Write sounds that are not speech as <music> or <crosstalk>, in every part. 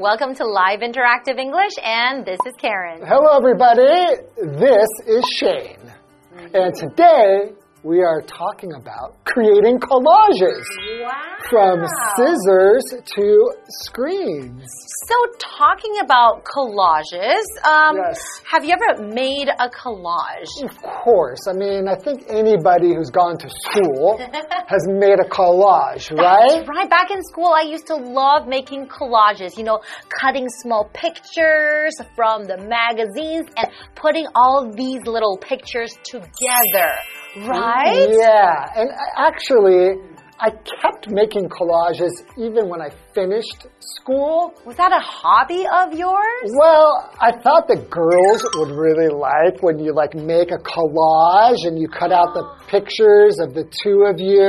welcome to Live Interactive English, and this is Karen. Hello, everybody. This is Shane. And today we are talking about creating collages Wow. from scissors to screens. So, talking about collages, um, Yes. have you ever made a collage? Of course. I mean, I think anybody who's gone to school <laughs> has made a collage, right? Right, back in school, I used to love making collages, you know, cutting small pictures from the magazines and putting all these little pictures together, right? Yeah. And actually, I kept making collages even when I finished school. Was that a hobby of yours? Well, I thought the girls would really like when you like make a collage and you cut out the pictures of the two of you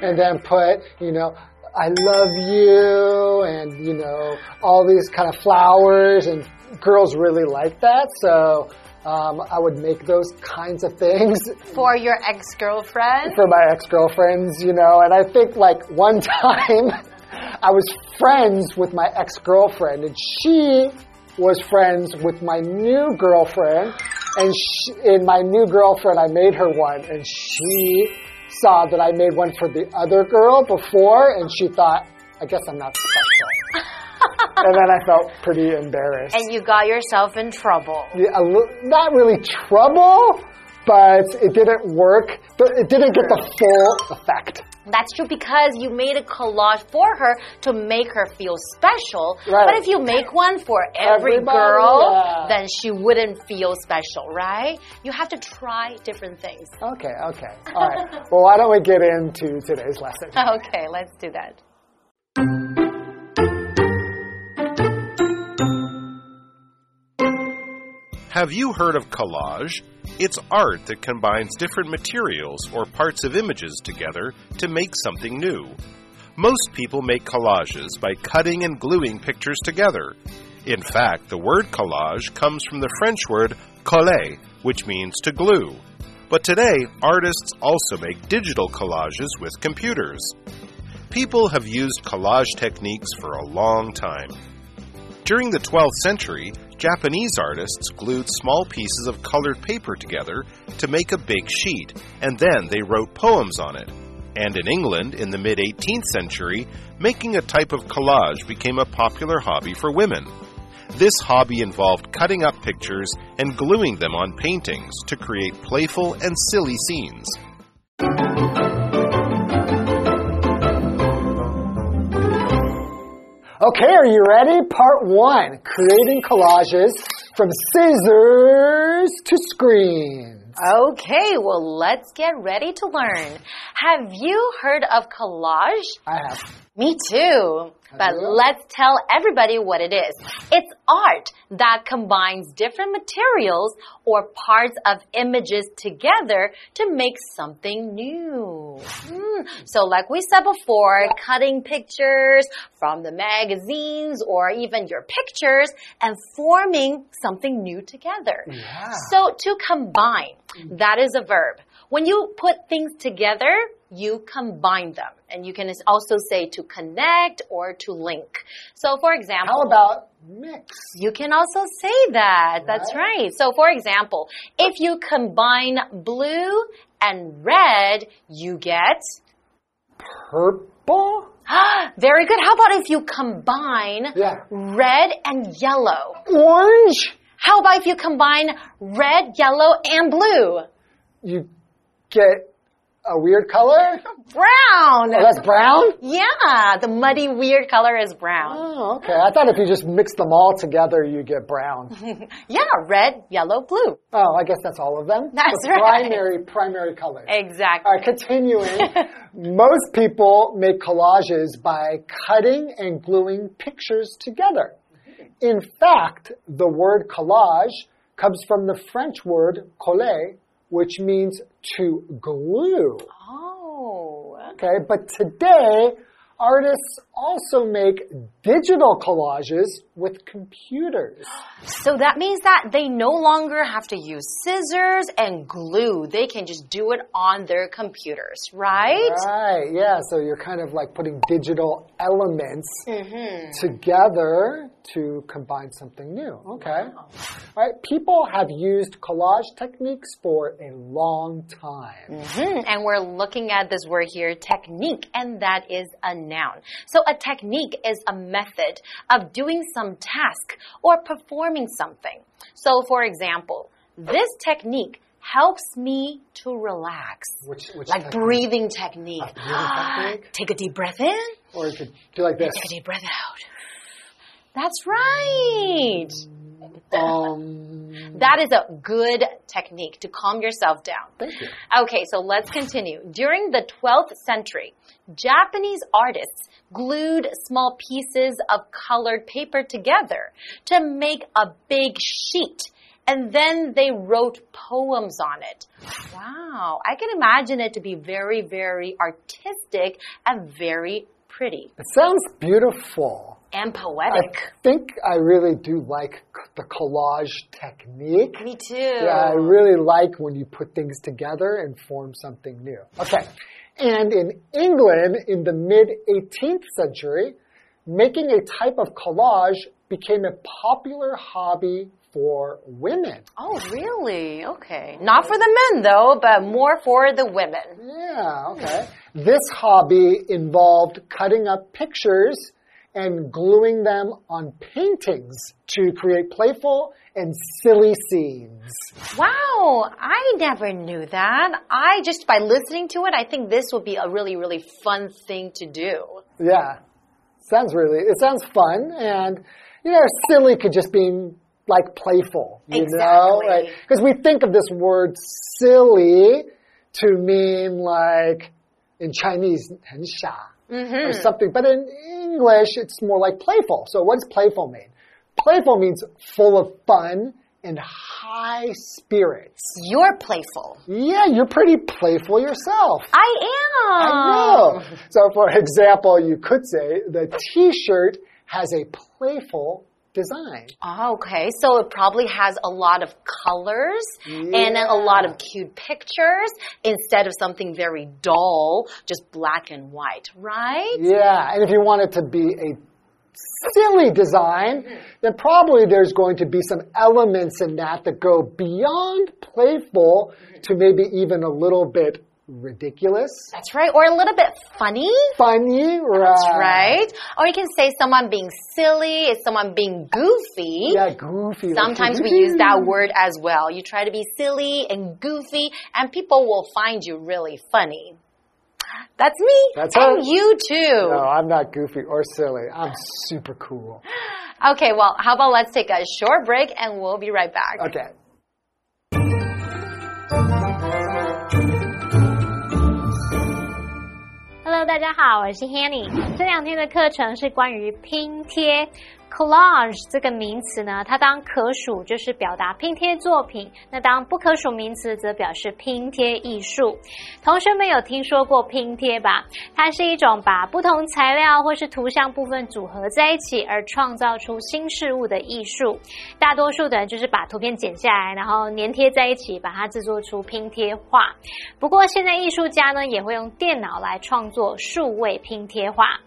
and then put, you know, I love you and, you know, all these kind of flowers and girls really like that. So, um, I would make those kinds of things <laughs> For your ex girlfriend? for my ex-girlfriends, you know, and I think like one <laughs> time I was friends with my ex-girlfriend and she was friends with my new girlfriend and she, in my new girlfriend I made her one and she saw that I made one for the other girl before and she thought I guess I'm not special. And then I felt pretty embarrassed. And you got yourself in trouble. Yeah, a not really trouble, but it didn't work. But it didn't get the full effect. That's true because you made a collage for her to make her feel special. Right. But if you make one for every Everybody, girl, yeah. then she wouldn't feel special, right? You have to try different things. Okay, okay. All right. well, why don't we get into today's lesson? <laughs> Okay, let's do that. Have you heard of collage? It's art that combines different materials or parts of images together to make something new. Most people make collages by cutting and gluing pictures together. In fact, the word collage comes from the French word coller, which means to glue. But today, artists also make digital collages with computers. People have used collage techniques for a long time. During the 12th century, Japanese artists glued small pieces of colored paper together to make a big sheet, and then they wrote poems on it. And in England, in the mid 18th century, making a type of collage became a popular hobby for women. This hobby involved cutting up pictures and gluing them on paintings to create playful and silly scenes. Okay, are you ready? Part one creating collages from scissors to Okay, well, let's get ready to learn. Have you heard of collage? I have. Me too. But let's tell everybody what it is. It's art that combines different materials or parts of images together to make something new. Hmm. So, like we said before, cutting pictures from the magazines or even your pictures and forming something new together. Yeah. So, to combine, Mm. that is a verb. When you put things together, you combine them. And you can also say to connect or to link. So, for example, How about mix? you can also say that. That's Right. right. So, for example, if you combine blue and red, you get. Purple? <gasps> Very good. How about if you combine Yeah. red and yellow? Orange? How about if you combine red, yellow, and blue? You get a weird color? Brown. Oh, that's brown? Yeah, the muddy, weird color is brown. Oh, okay. I thought if you just mix them all together, you get brown. <laughs> Yeah, red, yellow, blue. Oh, I guess that's all of them. That's the right. Primary, primary colors. Exactly. All right, continuing. <laughs> Most people make collages by cutting and gluing pictures together. In fact, the word collage comes from the French word coller, which means to glue. Oh. Okay, but today, artists also make digital collages with computers. So that means that they no longer have to use scissors and glue. They can just do it on their computers, right? Right, yeah. So you're kind of like putting digital elements Mm-hmm. together to combine something new. Okay. All right. People have used collage techniques for a long time. Mhm. And we're looking at this word here, technique, and that is a noun. So a technique is a method of doing some task or performing something. So for example, this technique helps me to relax. Which, which Like technique? breathing technique. Breathing <gasps> technique? Take a deep breath in, Or you could do like this. take a deep breath out. That's right. Um, <laughs> That is a good technique to calm yourself down. thank you. Okay, so let's continue. During the 12th century, Japanese artists glued small pieces of colored paper together to make a big sheet. And then they wrote poems on it. Wow. I can imagine it to be very, very artistic and very pretty It sounds beautiful. And poetic. I think I really do like the collage technique. Me too. Yeah, I really like when you put things together and form something new. Okay. And in England, in the mid 18th century, making a type of collage became a popular hobby for women. Oh, really? Okay. Not for the men though, but more for the women. Yeah, okay. This hobby involved cutting up pictures and gluing them on paintings to create playful and silly scenes. Wow, I never knew that. I just by listening to it, I think this would be a really, really fun thing to do. Yeah. Sounds really, it sounds fun and, you know, silly could just mean like playful, you know? Exactly. Because we think of this word silly to mean like in Chinese, 很傻 Mm-hmm. or something. But in English, it's more like playful. So what does playful mean? Playful means full of fun and high spirits. You're playful. Yeah, you're pretty playful yourself. I am. I know. So, for <laughs> example, you could say the t shirt has a playful design. Oh, okay, so it probably has a lot of colors and then a lot of cute pictures instead of something very dull, just black and white, right? Yeah, and if you want it to be a silly design, mm-hmm. then probably there's going to be some elements in that that go beyond playful mm-hmm. to maybe even a little bit ridiculous. That's right, or a little bit funny. Funny, right? That's right. Or you can say someone being silly is someone being goofy. Yeah, goofy. Sometimes we use that word as well. You try to be silly and goofy, and people will find you really funny. That's me. That's and her. you too. No, I'm not goofy or silly. I'm super cool. Okay, well, how about let's take a short break and we'll be right back. Okay. 大家好，我是 Hanny。这两天的课程是关于拼贴。Collage 这个名词呢，它当可数就是表达拼贴作品，那当不可数名词则表示拼贴艺术。同学们有听说过拼贴吧？它是一种把不同材料或是图像部分组合在一起而创造出新事物的艺术。大多数的人就是把图片剪下来，然后粘贴在一起，把它制作出拼贴画。不过现在艺术家呢，也会用电脑来创作数位拼贴画。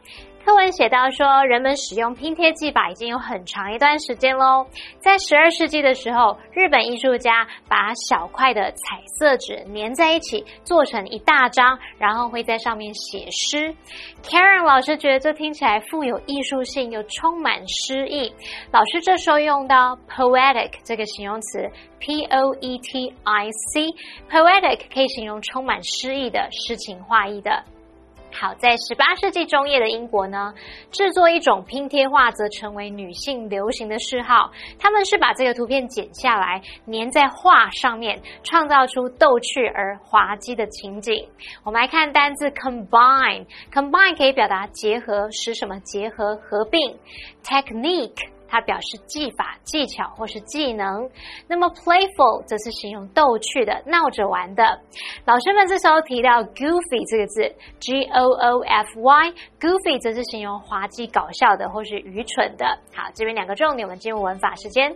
课文写到说，人们使用拼贴技法已经有很长一段时间喽。在十二世纪的时候，日本艺术家把小块的彩色纸粘在一起，做成一大张，然后会在上面写诗。Karen 老师觉得这听起来富有艺术性，又充满诗意。老师这时候用到 poetic 这个形容词，p o e t i c，poetic 可以形容充满诗意的、诗情画意的。好，在十八世纪中叶的英国呢，制作一种拼贴画则成为女性流行的嗜好。他们是把这个图片剪下来，粘在画上面，创造出逗趣而滑稽的情景。我们来看单字 combine，combine 可以表达结合，使什么结合、合并。technique。它表示技法、技巧或是技能。那么 playful 则是形容逗趣的、闹着玩的。老师们这时候提到 goofy 这个字，G O O F Y，goofy 则是形容滑稽、搞笑的或是愚蠢的。好，这边两个重点，我们进入文法时间。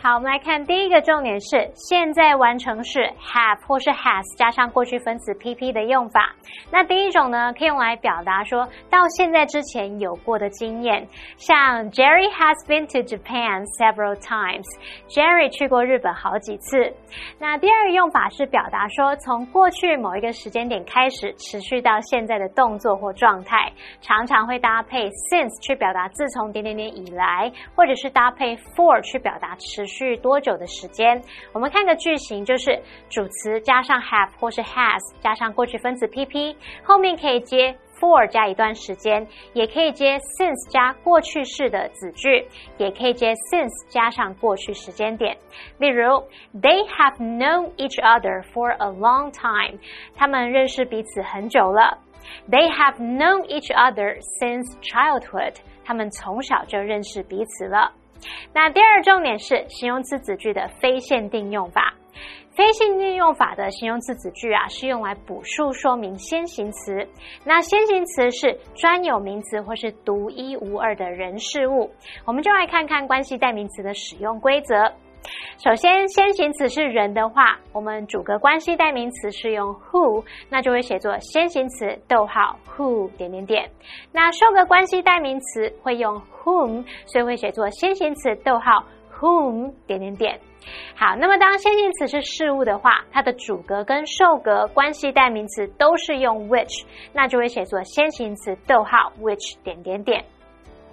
好，我们来看第一个重点是现在完成式 have 或是 has 加上过去分词 pp 的用法。那第一种呢，可以用来表达说到现在之前有过的经验，像 Jerry has been to Japan several times。Jerry 去过日本好几次。那第二个用法是表达说从过去某一个时间点开始，持续到现在的动作或状态，常常会搭配 since 去表达自从点点点以来，或者是搭配 for 去表达持续。多久的时间？我们看个句型，就是主词加上 have 或是 has 加上过去分词 pp，后面可以接 for 加一段时间，也可以接 since 加过去式的子句，也可以接 since 加上过去时间点。例如，They have known each other for a long time。他们认识彼此很久了。They have known each other since childhood。他们从小就认识彼此了。那第二重点是形容词子句的非限定用法。非限定用法的形容词子句啊，是用来补述说明先行词。那先行词是专有名词或是独一无二的人事物。我们就来看看关系代名词的使用规则。首先，先行词是人的话，我们主格关系代名词是用 who，那就会写作先行词逗号 who 点点点。那受格关系代名词会用 whom，所以会写作先行词逗号 whom 点点点。好，那么当先行词是事物的话，它的主格跟受格关系代名词都是用 which，那就会写作先行词逗号 which 点点点。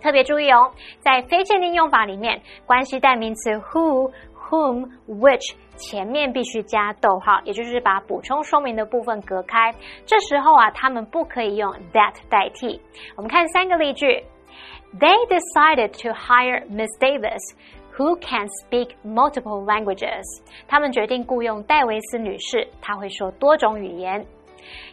特别注意哦，在非限定用法里面，关系代名词 who、whom、which 前面必须加逗号，也就是把补充说明的部分隔开。这时候啊，他们不可以用 that 代替。我们看三个例句：They decided to hire Miss Davis, who can speak multiple languages。他们决定雇佣戴维斯女士，她会说多种语言。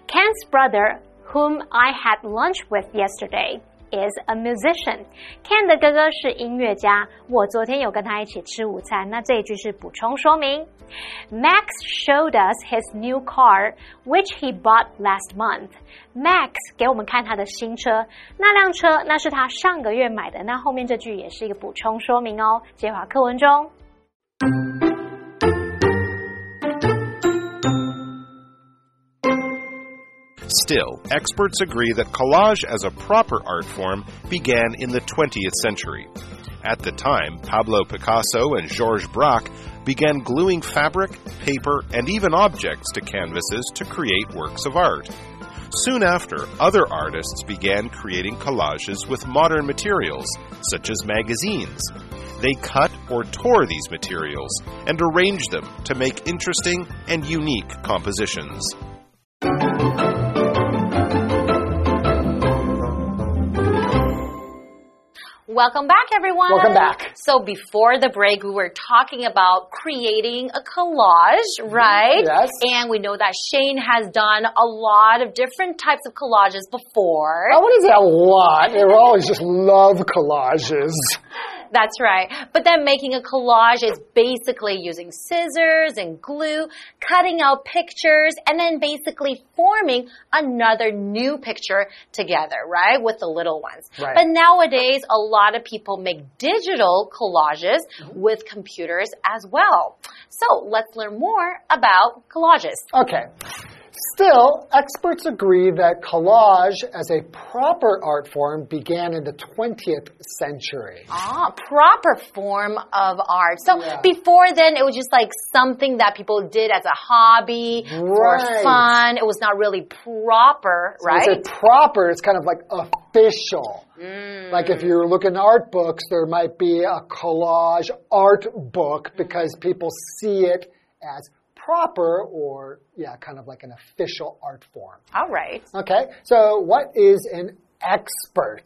Ken's brother, whom I had lunch with yesterday is a musician. Ken 的哥哥是音乐家。我昨天有跟他一起吃午餐。那这一句是补充说明。Max showed us his new car, which he bought last month. Max 给我们看他的新车，那辆车那是他上个月买的。那后面这句也是一个补充说明哦。接话课文中。Still, experts agree that collage as a proper art form began in the 20th century. At the time, Pablo Picasso and Georges Braque began gluing fabric, paper, and even objects to canvases to create works of art. Soon after, other artists began creating collages with modern materials, such as magazines. They cut or tore these materials and arranged them to make interesting and unique compositions. Welcome back, everyone. Welcome back. So before the break, we were talking about creating a collage, mm-hmm. right? Yes. And we know that Shane has done a lot of different types of collages before. Oh, what is say A lot. They always just love collages. <laughs> That's right. But then making a collage is basically using scissors and glue, cutting out pictures, and then basically forming another new picture together, right? With the little ones. Right. But nowadays, a lot of people make digital collages mm-hmm. with computers as well. So let's learn more about collages. Okay. Still, experts agree that collage as a proper art form began in the 20th century. Ah, proper form of art. So Yeah. before then, it was just like something that people did as a hobby for fun. It was not really proper, say right? proper, it's kind of like official. Mm. Like if you're looking at art books, there might be a collage art book because people see it as proper or, yeah, kind of like an official art form. All right. Okay, so what is an expert?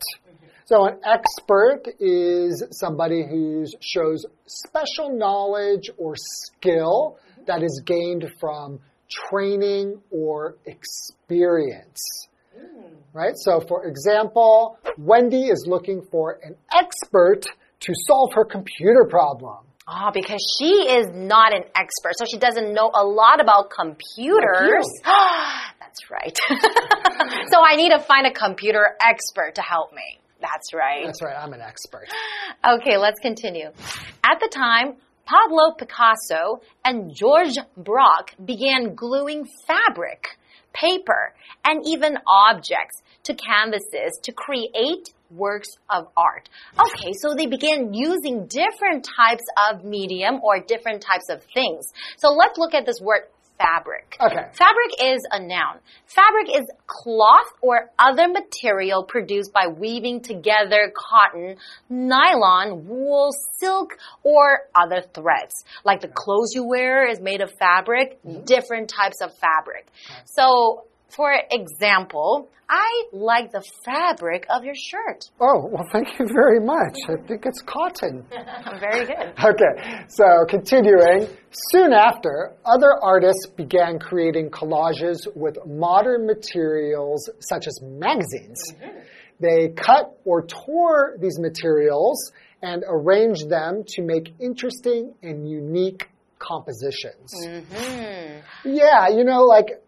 So, an expert is somebody who shows special knowledge or skill that is gained from training or experience. Hmm. Right? So, for example, Wendy is looking for an expert to solve her computer problem. Ah, because she is not an expert, so she doesn't know a lot about computers. <gasps> That's right. <laughs> so I need to find a computer expert to help me. That's right. That's right, I'm an expert. <gasps> Okay, let's continue. At the time, Pablo Picasso and Georges Braque began gluing fabric, paper, and even objects to canvases to create works of art. Okay, so they began using different types of medium or different types of things. So let's look at this word fabric. Okay. Fabric is a noun. Fabric is cloth or other material produced by weaving together cotton, nylon, wool, silk, or other threads. Like the clothes you wear is made of fabric, mm-hmm. different types of fabric. So, for example, I like the fabric of your shirt. Oh, well, thank you very much. I think it's cotton. <laughs> Very good. Okay, so continuing. Soon after, other artists began creating collages with modern materials such as magazines. Mm-hmm. They cut or tore these materials and arranged them to make interesting and unique compositions. Mm-hmm. Yeah, you know, like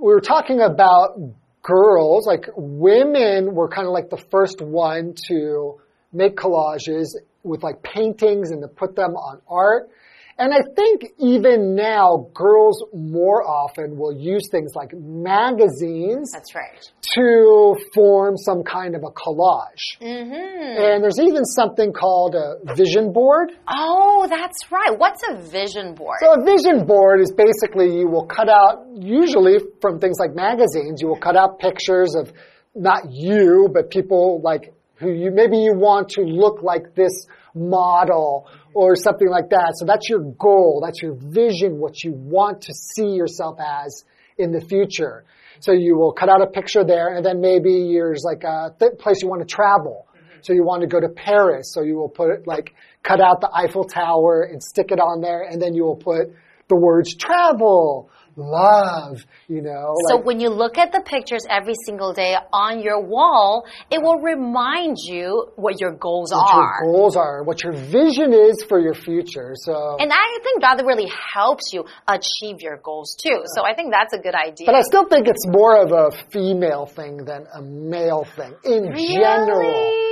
we were talking about girls, like women were kind of like the first one to make collages with like paintings and to put them on art. And I think even now, girls more often will use things like magazines That's right. to form some kind of a collage. Mm-hmm. And there's even something called a vision board. Oh, that's right. What's a vision board? So a vision board is basically you will cut out, usually from things like magazines, you will cut out pictures of not you, but people like who you, maybe you want to look like this model or something like that. So that's your goal. That's your vision, what you want to see yourself as in the future. So you will cut out a picture there and then maybe there's like a th- place you want to travel. Mm-hmm. So you want to go to Paris. So you will put it like, cut out the Eiffel Tower and stick it on there and then you will put the words travel, love, you know. So like- when you look at the pictures every single day on your wall, it will remind you what your goals what are. your goals are, what your vision is for your future. So, And I think that really helps you achieve your goals too. So I think that's a good idea. but I still think it's more of a female thing than a male thing in general.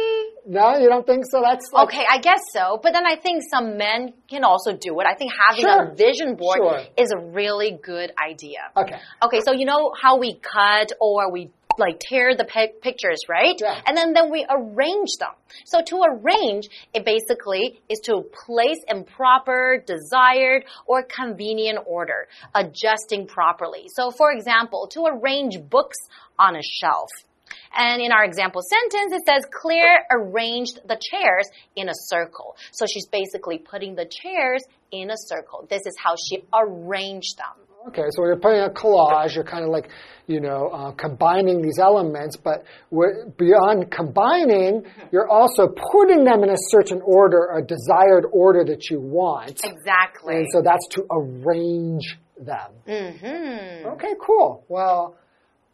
No, you don't think so? That's like, Okay, I guess so. But then I think some men can also do it. I think having Sure. a vision board Sure. is a really good idea. Okay. Okay, so you know how we cut or we like tear the pictures, right? Yeah. And then then we arrange them. So to arrange, it basically is to place in proper, desired, or convenient order, adjusting properly. So for example, to arrange books on a shelf. And in our example sentence, it says Claire arranged the chairs in a circle. So she's basically putting the chairs in a circle. This is how she arranged them. Okay, so when you're putting a collage, you're kind of like, you know, uh, combining these elements, but beyond combining, you're also putting them in a certain order, a desired order that you want. Exactly. And so that's to arrange them. Mm-hmm. Okay, cool. Well,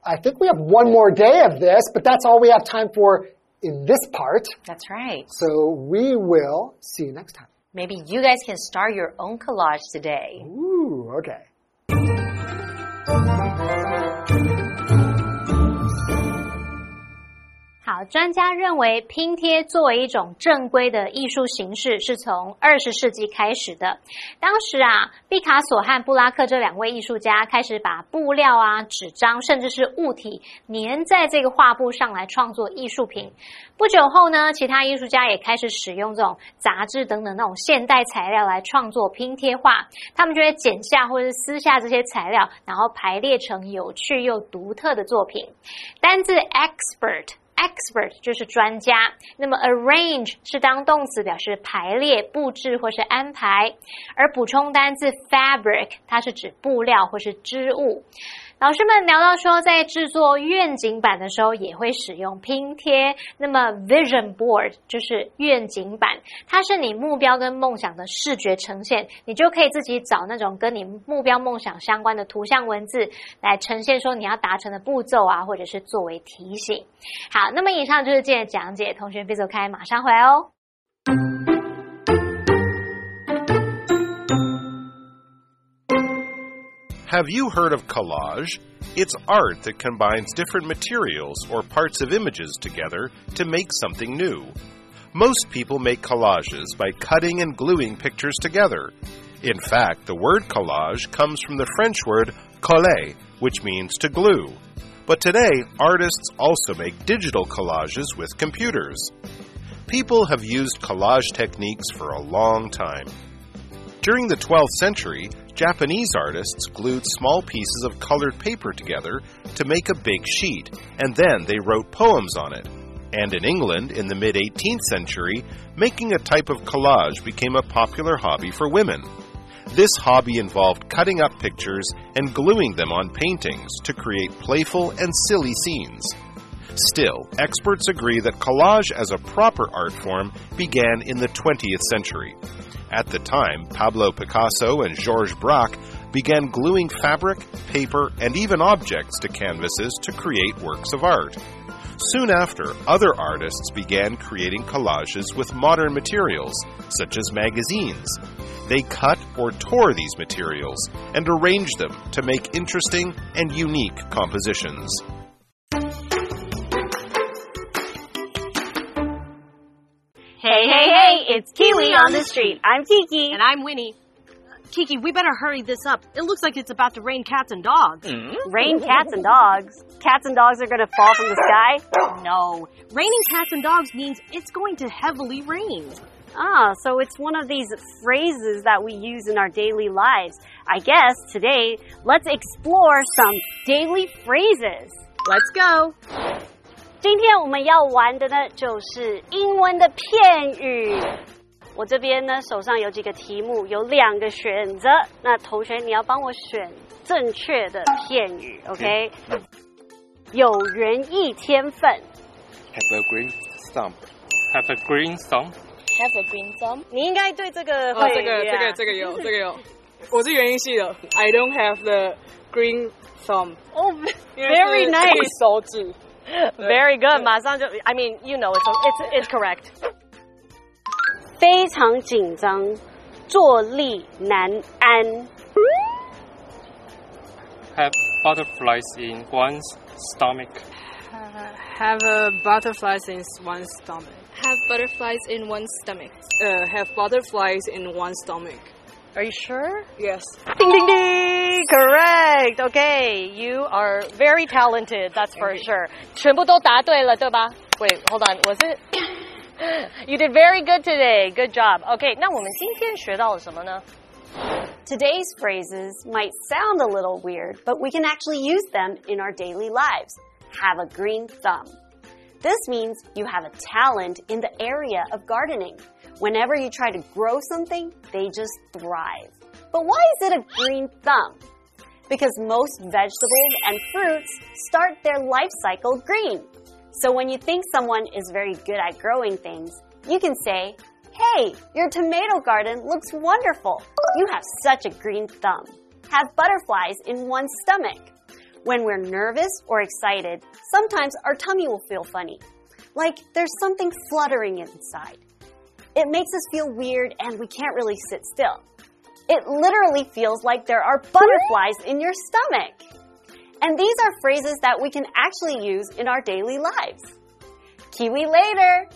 I think we have one more day of this, but that's all we have time for in this part. That's right. So we will see you next time. Maybe you guys can start your own collage today. Ooh, okay. 专家认为拼贴作为一种正规的艺术形式，是从二十世纪开始的。当时啊，毕卡索和布拉克这两位艺术家开始把布料啊、纸张，甚至是物体粘在这个画布上来创作艺术品。不久后呢，其他艺术家也开始使用这种杂志等等那种现代材料来创作拼贴画。他们就会剪下或者是撕下这些材料，然后排列成有趣又独特的作品。单字 expert。Expert 就是专家，那么 arrange 是当动词，表示排列、布置或是安排，而补充单字 fabric 它是指布料或是织物。老师们聊到说，在制作愿景板的时候也会使用拼贴。那么 vision board 就是愿景板，它是你目标跟梦想的视觉呈现，你就可以自己找那种跟你目标梦想相关的图像文字来呈现说你要达成的步骤啊，或者是作为提醒。好，那么以上就是今天的讲解，同学别走开，马上回来哦。Have you heard of collage? It's art that combines different materials or parts of images together to make something new. Most people make collages by cutting and gluing pictures together. In fact, the word collage comes from the French word coller, which means to glue. But today, artists also make digital collages with computers. People have used collage techniques for a long time. During the 12th century, Japanese artists glued small pieces of colored paper together to make a big sheet, and then they wrote poems on it. And in England, in the mid 18th century, making a type of collage became a popular hobby for women. This hobby involved cutting up pictures and gluing them on paintings to create playful and silly scenes. Still, experts agree that collage as a proper art form began in the 20th century. At the time, Pablo Picasso and Georges Braque began gluing fabric, paper, and even objects to canvases to create works of art. Soon after, other artists began creating collages with modern materials, such as magazines. They cut or tore these materials and arranged them to make interesting and unique compositions. It's Kiwi on the street. I'm Kiki. And I'm Winnie. Kiki, we better hurry this up. It looks like it's about to rain cats and dogs. Rain cats and dogs. Cats and dogs are gonna fall from the sky? No. Raining cats and dogs means it's going to heavily rain. Ah, so it's one of these phrases that we use in our daily lives. I guess today, let's explore some daily phrases. Let's go. 今天我们要玩的呢，就是英文的片语。我这边呢，手上有几个题目，有两个选择。那同学，你要帮我选正确的片语，OK？有园艺天分，Have a green thumb. Have a green thumb. Have a green thumb. 你应该对这个哦，会这个这个这个有这个有，我是园艺系的。I don't have the green thumb. 哦因为是，very nice。手指。<laughs> Very good. 马上就 I mean, you know, it's it's it's correct. 非常紧张，坐立难安。 Have butterflies in one's stomach. Have a butterflies in one's stomach. Have butterflies in one's stomach. Uh, have butterflies in one's stomach. Are you sure? Yes. Ding ding ding! Correct. Okay, you are very talented. That's for sure. 全部都答对了，对吧？Wait, hold on. Was it? <coughs> You did very good today. Good job. Okay, 那我们今天学到了什么呢？ Today's phrases might sound a little weird, but we can actually use them in our daily lives. Have a green thumb. This means you have a talent in the area of gardening. Whenever you try to grow something, they just thrive. But why is it a green thumb? Because most vegetables and fruits start their life cycle green. So when you think someone is very good at growing things, you can say, Hey, your tomato garden looks wonderful. You have such a green thumb. Have butterflies in one's stomach. When we're nervous or excited, sometimes our tummy will feel funny, like there's something fluttering inside. It makes us feel weird and we can't really sit still. It literally feels like there are butterflies in your stomach. And these are phrases that we can actually use in our daily lives. Kiwi later!